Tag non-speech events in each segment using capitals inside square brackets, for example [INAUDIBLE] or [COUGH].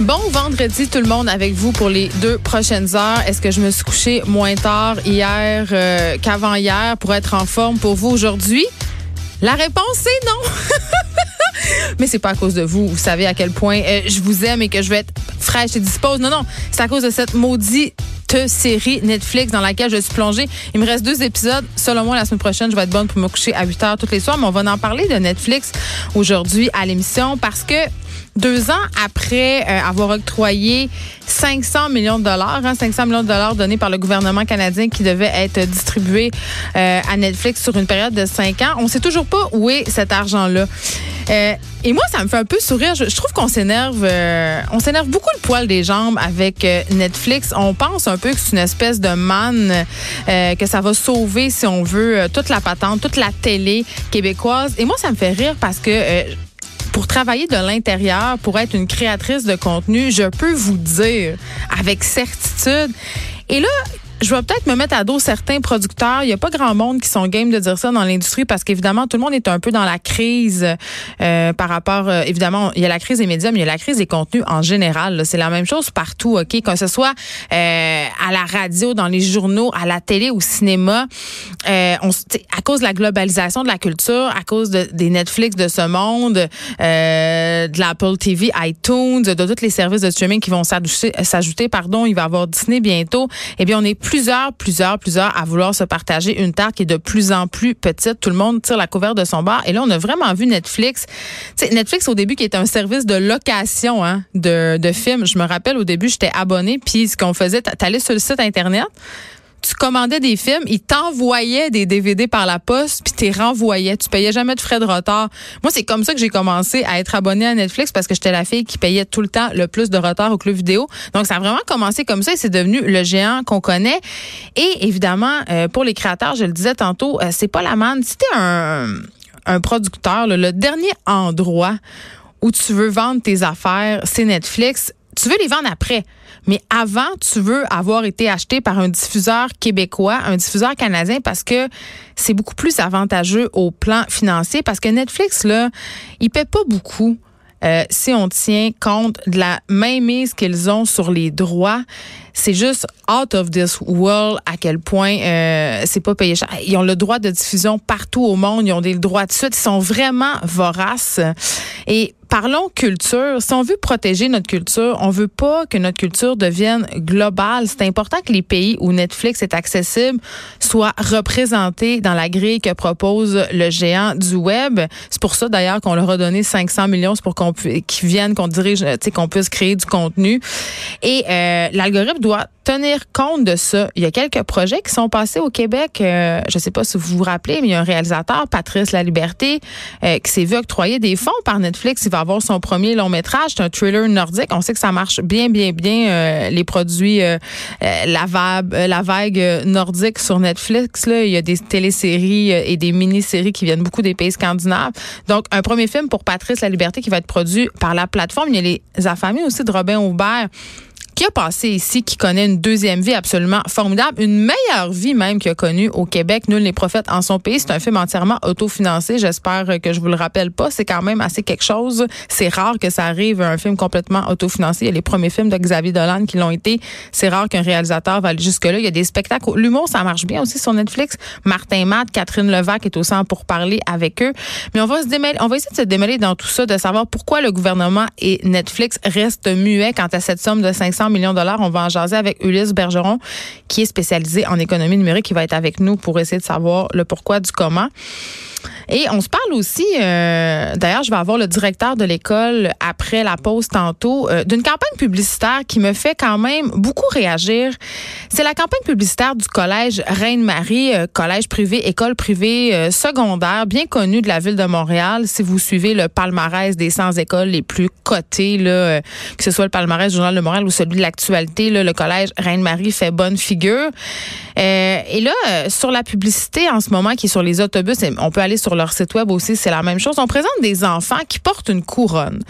Bon vendredi tout le monde avec vous pour les deux prochaines heures. Est-ce que je me suis couché moins tard hier euh, qu'avant hier pour être en forme pour vous aujourd'hui? La réponse c'est non. [LAUGHS] Mais c'est pas à cause de vous. Vous savez à quel point euh, je vous aime et que je vais être fraîche et dispose. Non, non, c'est à cause de cette maudite série Netflix dans laquelle je suis plongée. Il me reste deux épisodes. Selon moi, la semaine prochaine, je vais être bonne pour me coucher à 8 heures toutes les soirs. Mais on va en parler de Netflix aujourd'hui à l'émission parce que deux ans après euh, avoir octroyé 500 millions de dollars, hein, 500 millions de dollars donnés par le gouvernement canadien qui devait être distribué euh, à Netflix sur une période de cinq ans, on sait toujours pas où est cet argent-là. Euh, et moi, ça me fait un peu sourire. Je, trouve qu'on s'énerve, on s'énerve beaucoup le poil des jambes avec Netflix. On pense un peu que c'est une espèce de manne, que ça va sauver, si on veut, toute la patente, toute la télé québécoise. Et moi, ça me fait rire parce que pour travailler de l'intérieur, pour être une créatrice de contenu, je peux vous dire avec certitude. Et là, je vais peut-être me mettre à dos certains producteurs. Il n'y a pas grand monde qui sont game de dire ça dans l'industrie parce qu'évidemment, tout le monde est un peu dans la crise euh, par rapport, euh, évidemment, il y a la crise des médias, mais il y a la crise des contenus en général. C'est la même chose partout, OK? Que ce soit euh, à la radio, dans les journaux, à la télé, au cinéma, euh, on, à cause de la globalisation de la culture, à cause de, des Netflix de ce monde, euh, de l'Apple TV, iTunes, de, de tous les services de streaming qui vont s'ajouter, pardon, il va y avoir Disney bientôt, eh bien, on est plusieurs, plusieurs, plusieurs à vouloir se partager une tarte qui est de plus en plus petite. Tout le monde tire la couverte de son bar. Et là, on a vraiment vu Netflix. sais, Netflix, au début, qui était un service de location hein, de, de films. Je me rappelle, au début, j'étais abonné. Puis, ce qu'on faisait, t'allais sur le site Internet, tu commandais des films, ils t'envoyaient des DVD par la poste, puis t'es renvoyais. Tu payais jamais de frais de retard. Moi, c'est comme ça que j'ai commencé à être abonné à Netflix parce que j'étais la fille qui payait tout le temps le plus de retard au club vidéo. Donc, ça a vraiment commencé comme ça et c'est devenu le géant qu'on connaît. Et évidemment, euh, pour les créateurs, je le disais tantôt, euh, c'est pas la manne. Si t'es un producteur, le dernier endroit où tu veux vendre tes affaires, c'est Netflix. Tu veux les vendre après. Mais avant, tu veux avoir été acheté par un diffuseur québécois, un diffuseur canadien, parce que c'est beaucoup plus avantageux au plan financier, parce que Netflix, là, il paie pas beaucoup. Euh, si on tient compte de la mainmise qu'ils ont sur les droits, c'est juste out of this world à quel point euh, c'est pas payé cher. Ils ont le droit de diffusion partout au monde, ils ont des droits de suite, ils sont vraiment voraces. Et parlons culture. Si on veut protéger notre culture, on veut pas que notre culture devienne globale. C'est important que les pays où Netflix est accessible soient représentés dans la grille que propose le géant du web. C'est pour ça d'ailleurs qu'on leur a donné 500 millions, c'est pour qu'on qu'ils viennent, qu'on dirige, qu'on puisse créer du contenu. Et euh, l'algorithme doit tenir compte de ça. Il y a quelques projets qui sont passés au Québec. Euh, je ne sais pas si vous vous rappelez, mais il y a un réalisateur, Patrice Laliberté, euh, qui s'est vu octroyer des fonds par Netflix. Il va avoir son premier long métrage. C'est un thriller nordique. On sait que ça marche bien, bien, bien. Euh, les produits, la, vague, la vague nordique sur Netflix. Il y a des téléséries et des mini-séries qui viennent beaucoup des pays scandinaves. Donc, un premier film pour Patrice Laliberté qui va être produit par la plateforme. Il y a les affamés aussi de Robin Aubert qui a passé ici, qui connaît une deuxième vie absolument formidable, une meilleure vie même qu'il a connue au Québec. Nul n'est prophète en son pays. C'est un film entièrement autofinancé. J'espère que je vous le rappelle pas. C'est quand même assez quelque chose. C'est rare que ça arrive un film complètement autofinancé. Il y a les premiers films de Xavier Dolan qui l'ont été. C'est rare qu'un réalisateur va aller jusque-là. Il y a des spectacles. L'humour, ça marche bien aussi sur Netflix. Martin Matt, Catherine Levac est au centre pour parler avec eux. Mais on va se démêler, on va essayer de se démêler dans tout ça, de savoir pourquoi le gouvernement et Netflix restent muets quant à cette somme de 500 100 millions de dollars. On va en jaser avec Ulysse Bergeron, qui est spécialisé en économie numérique, qui va être avec nous pour essayer de savoir le pourquoi du comment. Et on se parle aussi, euh, d'ailleurs, je vais avoir le directeur de l'école après la pause tantôt, euh, d'une campagne publicitaire qui me fait quand même beaucoup réagir. C'est la campagne publicitaire du collège Reine-Marie, euh, collège privé, école privée secondaire, bien connue de la ville de Montréal. Si vous suivez le palmarès des 100 écoles les plus cotées, là, que ce soit le palmarès du Journal de Montréal ou celui de l'actualité, le collège Reine-Marie fait bonne figure. et là, sur la publicité en ce moment qui est sur les autobus, on peut aller sur leur site web aussi, c'est la même chose. On présente des enfants qui portent une couronne.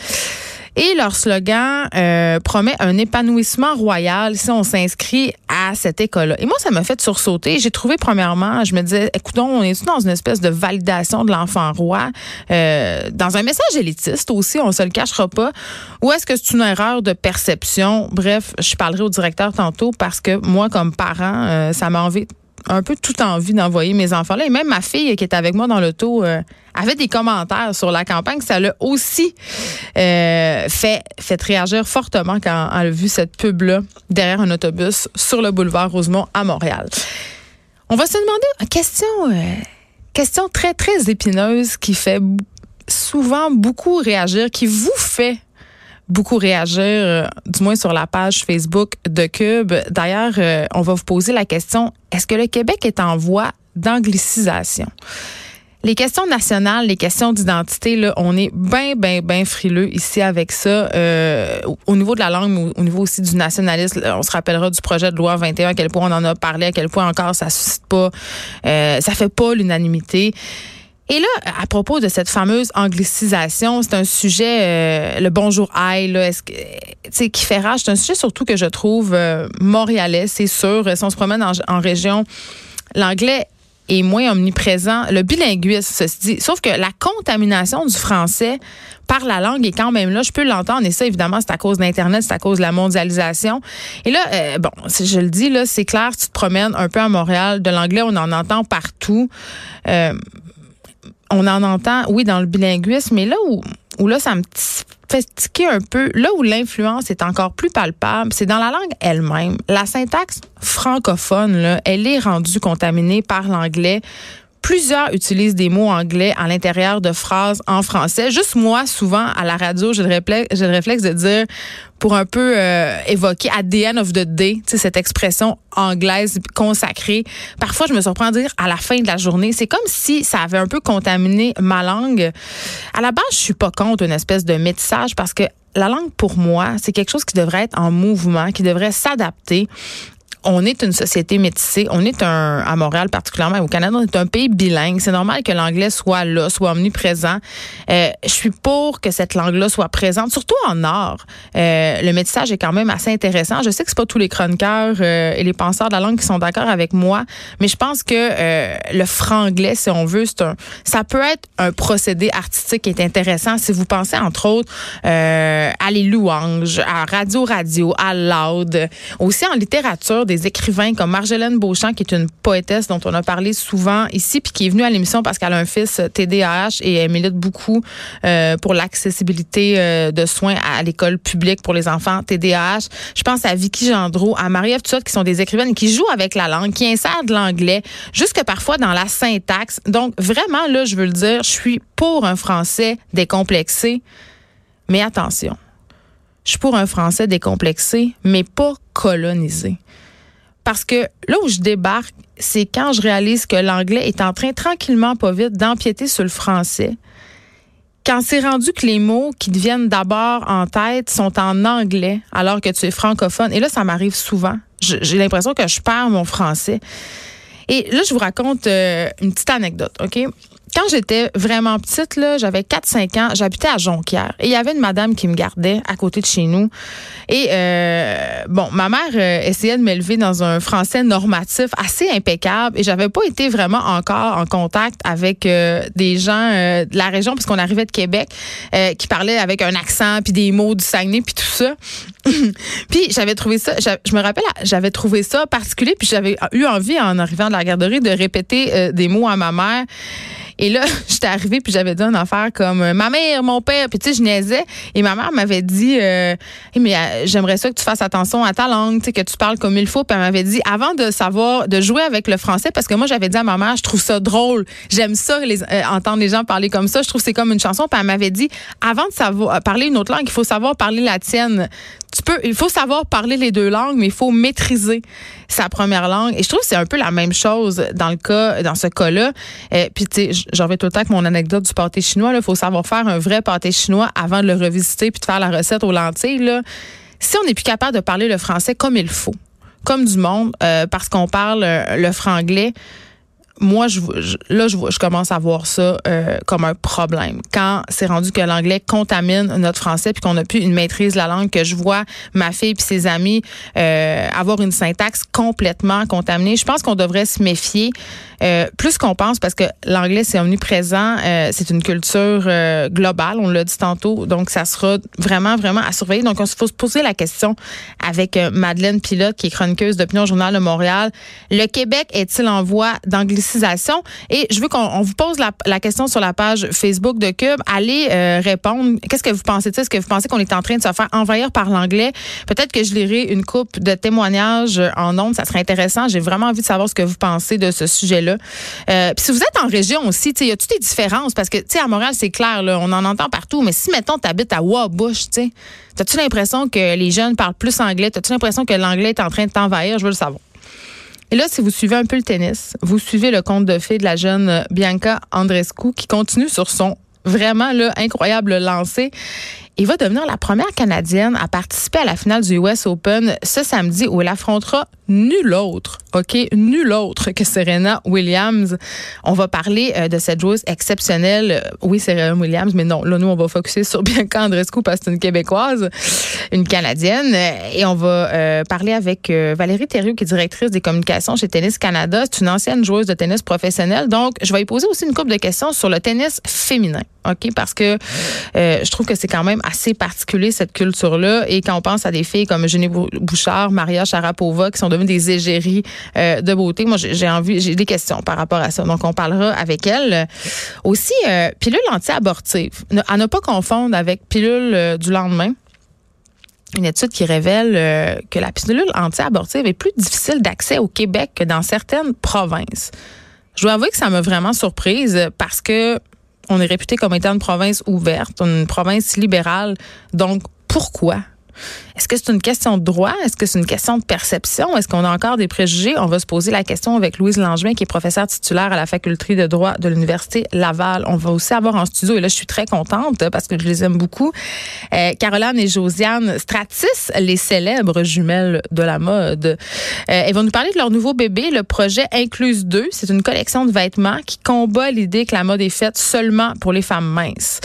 Et leur slogan euh, promet un épanouissement royal si on s'inscrit à cette école-là. Et moi, ça m'a fait sursauter. J'ai trouvé, premièrement, je me disais, écoutons, on est dans une espèce de validation de l'enfant roi, euh, dans un message élitiste aussi, on se le cachera pas. Ou est-ce que c'est une erreur de perception? Bref, je parlerai au directeur tantôt parce que moi, comme parent, euh, ça m'a envie un peu tout envie d'envoyer mes enfants là. Et même ma fille qui est avec moi dans l'auto euh, avait des commentaires sur la campagne. Ça l'a aussi euh, fait, réagir fortement quand elle a vu cette pub-là derrière un autobus sur le boulevard Rosemont à Montréal. On va se demander une question, euh, question très, très épineuse qui fait souvent beaucoup réagir, qui vous fait beaucoup réagir, euh, du moins sur la page Facebook de Cube. D'ailleurs, euh, on va vous poser la question, est-ce que le Québec est en voie d'anglicisation? Les questions nationales, les questions d'identité, là, on est bien, bien, bien frileux ici avec ça. Euh, au niveau de la langue, au, niveau aussi du nationalisme, on se rappellera du projet de loi 21, à quel point on en a parlé, à quel point encore ça suscite pas, euh, ça fait pas l'unanimité. Et là, à propos de cette fameuse anglicisation, c'est un sujet, euh, le bonjour aïe, est-ce que, qui fait rage? C'est un sujet surtout que je trouve euh, montréalais, c'est sûr. Si on se promène en, région, l'anglais est moins omniprésent. Le bilinguisme, ceci dit. Sauf que la contamination du français par la langue est quand même là. Je peux l'entendre. Et ça, évidemment, c'est à cause d'Internet, c'est à cause de la mondialisation. Et là, euh, bon, je le dis, là, c'est clair, tu te promènes un peu à Montréal, de l'anglais, on en entend partout. Euh, on en entend, oui, dans le bilinguisme, mais là où, où là, ça me fait tiquer un peu, là où l'influence est encore plus palpable, c'est dans la langue elle-même. La syntaxe francophone, là, elle est rendue contaminée par l'anglais Plusieurs utilisent des mots anglais à l'intérieur de phrases en français. Juste moi, souvent, à la radio, j'ai le réflexe, le réflexe de dire, pour un peu euh, évoquer at the end of the day, cette expression anglaise consacrée. Parfois, je me surprends à dire à la fin de la journée. C'est comme si ça avait un peu contaminé ma langue. À la base, je suis pas contre une espèce de métissage parce que la langue, pour moi, c'est quelque chose qui devrait être en mouvement, qui devrait s'adapter on est une société métissée. On est un, à Montréal particulièrement, au Canada, on est un pays bilingue. C'est normal que l'anglais soit là, soit omniprésent. Euh, je suis pour que cette langue-là soit présente, surtout en art. Euh, le métissage est quand même assez intéressant. Je sais que c'est pas tous les chroniqueurs euh, et les penseurs de la langue qui sont d'accord avec moi, mais je pense que euh, le franglais, si on veut, c'est un, ça peut être un procédé artistique qui est intéressant. Si vous pensez entre autres à les louanges, à Radio Radio, à Loud, aussi en littérature des écrivains comme Marjolaine Beauchamp, qui est une poétesse dont on a parlé souvent ici, puis qui est venue à l'émission parce qu'elle a un fils TDAH et elle milite beaucoup euh, pour l'accessibilité euh, de soins à l'école publique pour les enfants TDAH. Je pense à Vicky Gendreau, à Marie-Ève qui sont des écrivaines qui jouent avec la langue, qui insèrent de l'anglais, jusque parfois dans la syntaxe. Donc, vraiment, là, je veux le dire, je suis pour un français décomplexé. Mais attention, je suis pour un français décomplexé, mais pas colonisé. Parce que là où je débarque, c'est quand je réalise que l'anglais est en train tranquillement, pas vite, d'empiéter sur le français. Quand c'est rendu que les mots qui deviennent d'abord en tête sont en anglais alors que tu es francophone. Et là, ça m'arrive souvent. J'ai l'impression que je perds mon français. Et là, je vous raconte euh, une petite anecdote, OK? Quand j'étais vraiment petite, là, j'avais 4-5 ans, j'habitais à Jonquière. Et il y avait une madame qui me gardait à côté de chez nous. Et euh, bon, ma mère euh, essayait de m'élever dans un français normatif assez impeccable. Et j'avais pas été vraiment encore en contact avec euh, des gens de la région, puisqu'on arrivait de Québec, qui parlaient avec un accent, puis des mots du Saguenay, puis tout ça. [LAUGHS] puis j'avais trouvé ça, je me rappelle, j'avais trouvé ça particulier, puis j'avais eu envie, en arrivant de la garderie, de répéter des mots à ma mère. Et là, [LAUGHS] j'étais arrivée puis j'avais dit une affaire comme euh, ma mère, mon père, puis tu sais, je niaisais. Et ma mère m'avait dit, euh, mais euh, j'aimerais ça que tu fasses attention à ta langue, tu sais, que tu parles comme il faut. Puis elle m'avait dit, avant de savoir, de jouer avec le français, parce que moi, j'avais dit à ma mère, je trouve ça drôle, j'aime ça, les, entendre les gens parler comme ça, je trouve que c'est comme une chanson. Puis elle m'avait dit, avant de savoir parler une autre langue, il faut savoir parler la tienne il faut savoir parler les deux langues, mais il faut maîtriser sa première langue. Et je trouve que c'est un peu la même chose dans le cas, dans ce cas-là. Euh, puis tu sais, j'en vais tout le temps avec mon anecdote du pâté chinois. Il faut savoir faire un vrai pâté chinois avant de le revisiter puis de faire la recette aux lentilles. Là. Si on n'est plus capable de parler le français comme il faut, comme du monde, euh, parce qu'on parle euh, le franglais moi, je, là, je, je, commence à voir ça euh, comme un problème. Quand c'est rendu que l'anglais contamine notre français, puis qu'on n'a plus une maîtrise de la langue, que je vois ma fille puis ses amis euh, avoir une syntaxe complètement contaminée, je pense qu'on devrait se méfier euh, plus qu'on pense, parce que l'anglais, c'est omniprésent, euh, c'est une culture euh, globale, on l'a dit tantôt, donc ça sera vraiment, vraiment à surveiller. Donc, il faut se poser la question avec Madeleine Pilote, qui est chroniqueuse d'opinion Journal de Montréal. Le Québec est-il en voie Et je veux qu'on vous pose la, question sur la page Facebook de Cube. Allez répondre. Qu'est-ce que vous pensez? De ça? Est-ce que vous pensez qu'on est en train de se faire envahir par l'anglais? Peut-être que je lirai une coupe de témoignages en ondes. Ça serait intéressant. J'ai vraiment envie de savoir ce que vous pensez de ce sujet-là. Euh, puis si vous êtes en région aussi, il y a toutes les différences? Parce que, tu sais, à Montréal, c'est clair, on en entend partout, mais si, mettons, tu habites à Wabush, tu as-tu l'impression que les jeunes parlent plus anglais? As-tu l'impression que l'anglais est en train de t'envahir? Je veux le savoir. Et là, si vous suivez un peu le tennis, vous suivez le conte de fées de la jeune Bianca Andrescu qui continue sur son vraiment incroyable lancé il va devenir la première Canadienne à participer à la finale du US Open ce samedi où elle affrontera nul autre, OK, nul autre que Serena Williams. On va parler euh, de cette joueuse exceptionnelle. Oui, Serena Williams, mais non, là, nous, on va focuser sur [LAUGHS] Bianca Andrescu parce que c'est une Québécoise, une Canadienne. Et on va euh, parler avec euh, Valérie Thériault, qui est directrice des communications chez Tennis Canada. C'est une ancienne joueuse de tennis professionnelle. Donc, je vais y poser aussi une couple de questions sur le tennis féminin, OK, parce que je trouve que c'est quand même assez particulier, cette culture-là. Et quand on pense à des filles comme Jenny Bouchard, Maria Sharapova, qui sont devenues des égéries euh, de beauté, moi, j'ai envie, j'ai des questions par rapport à ça. Donc, on parlera avec elle. Aussi, euh, pilule anti-abortive. À ne pas confondre avec pilule euh, du lendemain une étude qui révèle que la pilule anti-abortive est plus difficile d'accès au Québec que dans certaines provinces. Je dois avouer que ça m'a vraiment surprise parce que on est réputé comme étant une province ouverte, une province libérale. Donc, pourquoi est-ce que c'est une question de droit? Est-ce que c'est une question de perception? Est-ce qu'on a encore des préjugés? On va se poser la question avec Louise Langevin, qui est professeure titulaire à la faculté de droit de l'Université Laval. On va aussi avoir en studio, et là, je suis très contente parce que je les aime beaucoup, euh, Caroline et Josiane Stratis, les célèbres jumelles de la mode. Euh, elles vont nous parler de leur nouveau bébé, le projet Incluse 2. C'est une collection de vêtements qui combat l'idée que la mode est faite seulement pour les femmes minces.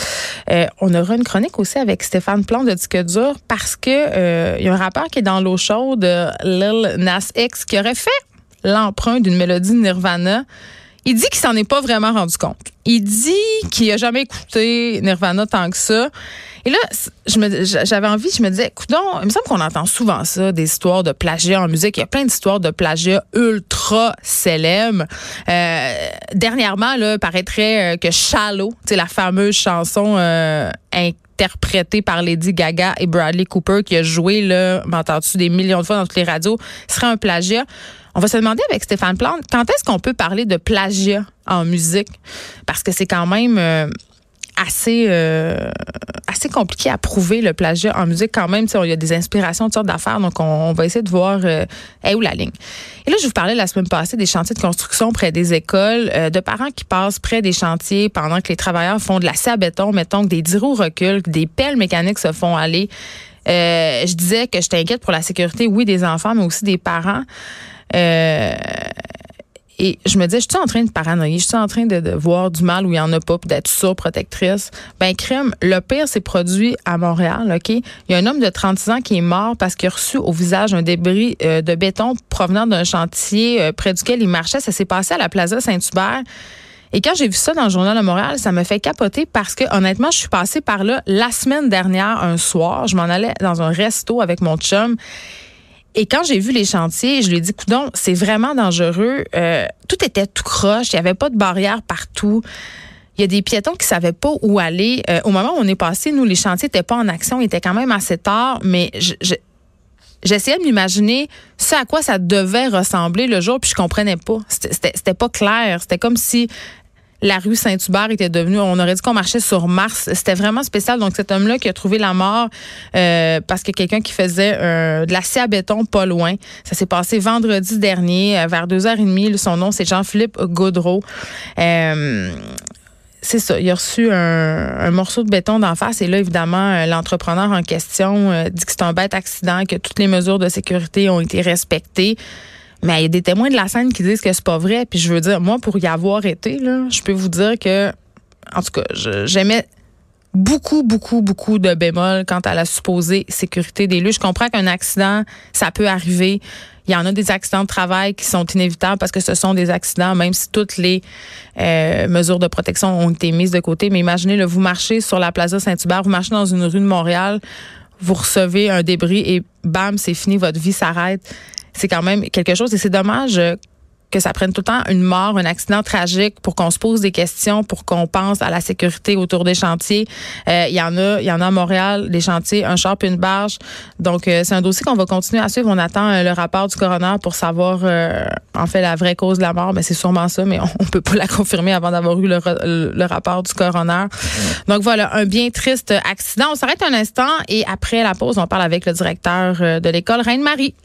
Euh, on aura une chronique aussi avec Stéphane Plante de Disque dur parce que euh, y a un rappeur qui est dans l'eau chaude, Lil Nas X, qui aurait fait l'emprunt d'une mélodie Nirvana. Il dit qu'il s'en est pas vraiment rendu compte. Il dit qu'il a jamais écouté Nirvana tant que ça. Et là, j'avais envie, je me disais, écoute, il me semble qu'on entend souvent ça, des histoires de plagiat en musique. Il y a plein d'histoires de plagiat ultra célèbres. Euh, dernièrement, là, paraîtrait euh, que Shallow, la fameuse chanson euh, interprété par Lady Gaga et Bradley Cooper qui a joué là, m'entends-tu des millions de fois dans toutes les radios, serait un plagiat. On va se demander avec Stéphane Plante, quand est-ce qu'on peut parler de plagiat en musique? Parce que c'est quand même euh, assez euh, assez compliqué à prouver le plagiat en musique quand même. Il y a des inspirations, toutes sortes d'affaires. Donc, on, va essayer de voir euh, où la ligne. Et là, je vous parlais la semaine passée des chantiers de construction près des écoles, euh, de parents qui passent près des chantiers pendant que les travailleurs font de la à béton, mettons que des dix roues reculent, que des pelles mécaniques se font aller. Euh, je disais que je t'inquiète pour la sécurité, oui, des enfants, mais aussi des parents. Euh, et je me disais, je suis en train de paranoïer, je suis en train de, voir du mal où il y en a pas, d'être surprotectrice. Ben, crème, le pire s'est produit à Montréal, OK? Il y a un homme de 36 ans qui est mort parce qu'il a reçu au visage un débris euh, de béton provenant d'un chantier euh, près duquel il marchait. Ça s'est passé à la Plaza Saint-Hubert. Et quand j'ai vu ça dans le journal de Montréal, ça me fait capoter parce que honnêtement, je suis passée par là la semaine dernière un soir. Je m'en allais dans un resto avec mon chum. Et quand j'ai vu les chantiers, je lui ai dit, coudon, c'est vraiment dangereux. Euh, tout était tout croche, il n'y avait pas de barrière partout. Il y a des piétons qui savaient pas où aller. Euh, au moment où on est passé, nous, les chantiers n'étaient pas en action, ils étaient quand même assez tard, mais j'essayais de m'imaginer ce à quoi ça devait ressembler le jour, puis je comprenais pas. C'était pas clair. C'était comme si la rue Saint-Hubert était devenue, on aurait dit qu'on marchait sur Mars. C'était vraiment spécial. Donc, cet homme-là qui a trouvé la mort euh, parce que quelqu'un qui faisait euh, de l'acier à béton pas loin. Ça s'est passé vendredi dernier, euh, vers 2h30. Son nom, c'est Jean-Philippe Gaudreau. c'est ça. Il a reçu un, morceau de béton d'en face. Et là, évidemment, l'entrepreneur en question dit que c'est un bête accident, que toutes les mesures de sécurité ont été respectées. Mais il y a des témoins de la scène qui disent que c'est pas vrai. Puis je veux dire, moi, pour y avoir été, là, je peux vous dire que, en tout cas, j'aimais beaucoup, beaucoup, beaucoup de bémols quant à la supposée sécurité des lieux. Je comprends qu'un accident, ça peut arriver. Il y en a des accidents de travail qui sont inévitables parce que ce sont des accidents, même si toutes les euh, mesures de protection ont été mises de côté. Mais imaginez, là, vous marchez sur la Plaza Saint-Hubert, vous marchez dans une rue de Montréal, vous recevez un débris et bam, c'est fini, votre vie s'arrête c'est quand même quelque chose et c'est dommage euh, que ça prenne tout le temps une mort, un accident tragique pour qu'on se pose des questions, pour qu'on pense à la sécurité autour des chantiers. Euh, il y en a, il y en a à Montréal, des chantiers, un char puis une barge. Donc euh, c'est un dossier qu'on va continuer à suivre. On attend le rapport du coroner pour savoir en fait la vraie cause de la mort. Mais c'est sûrement ça, mais [LAUGHS] on, peut pas la confirmer avant d'avoir eu le, rapport du coroner. Donc voilà, un bien triste accident. On s'arrête un instant et après la pause, on parle avec le directeur de l'école Reine-Marie.